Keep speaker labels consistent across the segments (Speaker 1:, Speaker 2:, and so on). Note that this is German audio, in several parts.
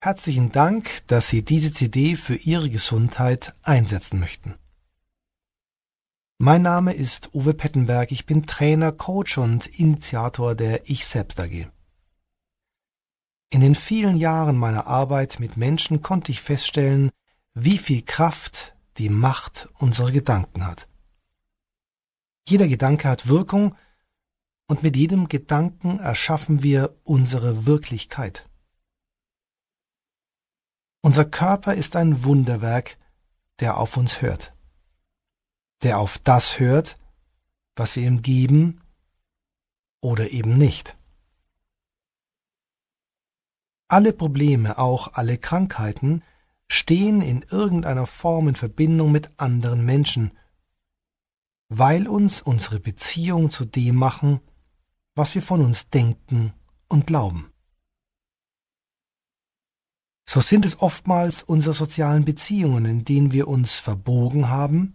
Speaker 1: Herzlichen Dank, dass Sie diese CD für Ihre Gesundheit einsetzen möchten. Mein Name ist Uwe Pettenberg, ich bin Trainer, Coach und Initiator der Ich Selbst AG. In den vielen Jahren meiner Arbeit mit Menschen konnte ich feststellen, wie viel Kraft die Macht unserer Gedanken hat. Jeder Gedanke hat Wirkung und mit jedem Gedanken erschaffen wir unsere Wirklichkeit. Unser Körper ist ein Wunderwerk, der auf uns hört der auf das hört, was wir ihm geben oder eben nicht. Alle Probleme, auch alle Krankheiten, stehen in irgendeiner Form in Verbindung mit anderen Menschen, weil uns unsere Beziehung zu dem machen, was wir von uns denken und glauben. So sind es oftmals unsere sozialen Beziehungen, in denen wir uns verbogen haben,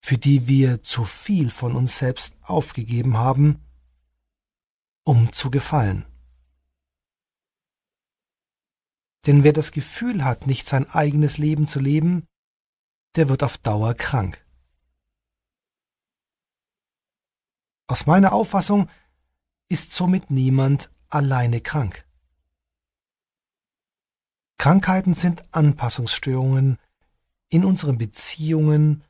Speaker 1: für die wir zu viel von uns selbst aufgegeben haben, um zu gefallen. Denn wer das Gefühl hat, nicht sein eigenes Leben zu leben, der wird auf Dauer krank. Aus meiner Auffassung ist somit niemand alleine krank. Krankheiten sind Anpassungsstörungen in unseren Beziehungen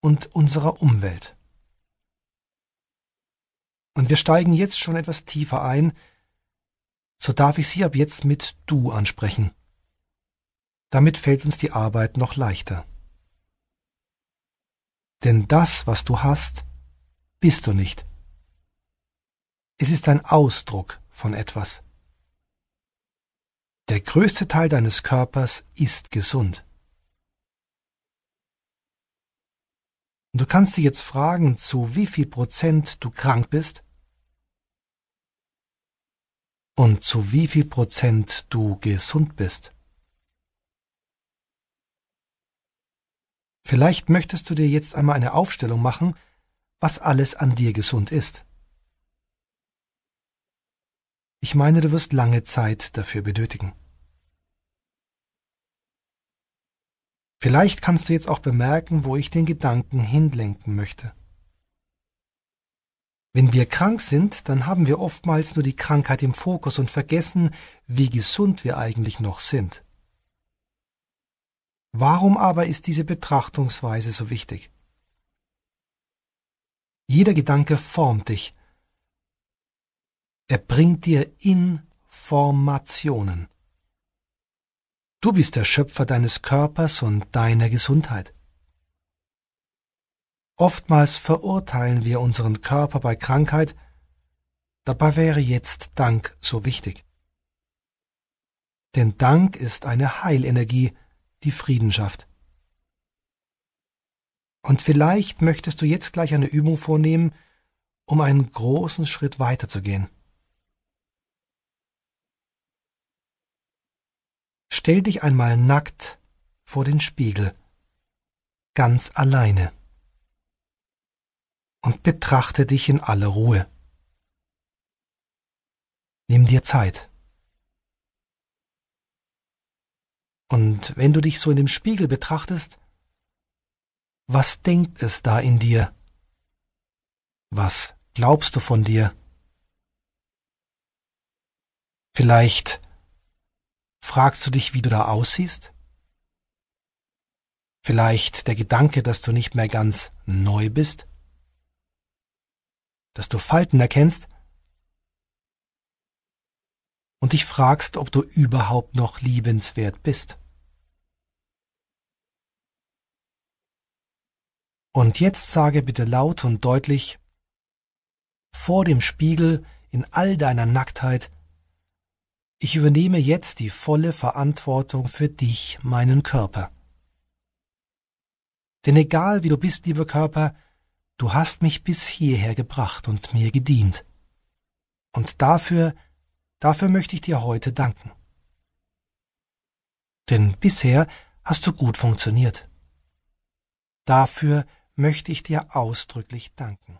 Speaker 1: und unserer Umwelt. Und wir steigen jetzt schon etwas tiefer ein, so darf ich Sie ab jetzt mit du ansprechen. Damit fällt uns die Arbeit noch leichter. Denn das, was du hast, bist du nicht. Es ist ein Ausdruck von etwas. Der größte Teil deines Körpers ist gesund. Du kannst dich jetzt fragen, zu wie viel Prozent du krank bist und zu wie viel Prozent du gesund bist. Vielleicht möchtest du dir jetzt einmal eine Aufstellung machen, was alles an dir gesund ist. Ich meine, du wirst lange Zeit dafür benötigen. Vielleicht kannst du jetzt auch bemerken, wo ich den Gedanken hinlenken möchte. Wenn wir krank sind, dann haben wir oftmals nur die Krankheit im Fokus und vergessen, wie gesund wir eigentlich noch sind. Warum aber ist diese Betrachtungsweise so wichtig? Jeder Gedanke formt dich. Er bringt dir Informationen. Du bist der Schöpfer deines Körpers und deiner Gesundheit. Oftmals verurteilen wir unseren Körper bei Krankheit, dabei wäre jetzt Dank so wichtig. Denn Dank ist eine Heilenergie, die Frieden schafft. Und vielleicht möchtest du jetzt gleich eine Übung vornehmen, um einen großen Schritt weiterzugehen. Stell dich einmal nackt vor den Spiegel, ganz alleine, und betrachte dich in aller Ruhe. Nimm dir Zeit. Und wenn du dich so in dem Spiegel betrachtest, was denkt es da in dir? Was glaubst du von dir? Vielleicht Fragst du dich, wie du da aussiehst? Vielleicht der Gedanke, dass du nicht mehr ganz neu bist? Dass du Falten erkennst? Und dich fragst, ob du überhaupt noch liebenswert bist? Und jetzt sage bitte laut und deutlich, vor dem Spiegel in all deiner Nacktheit, ich übernehme jetzt die volle Verantwortung für dich, meinen Körper. Denn egal wie du bist, lieber Körper, du hast mich bis hierher gebracht und mir gedient. Und dafür, dafür möchte ich dir heute danken. Denn bisher hast du gut funktioniert. Dafür möchte ich dir ausdrücklich danken.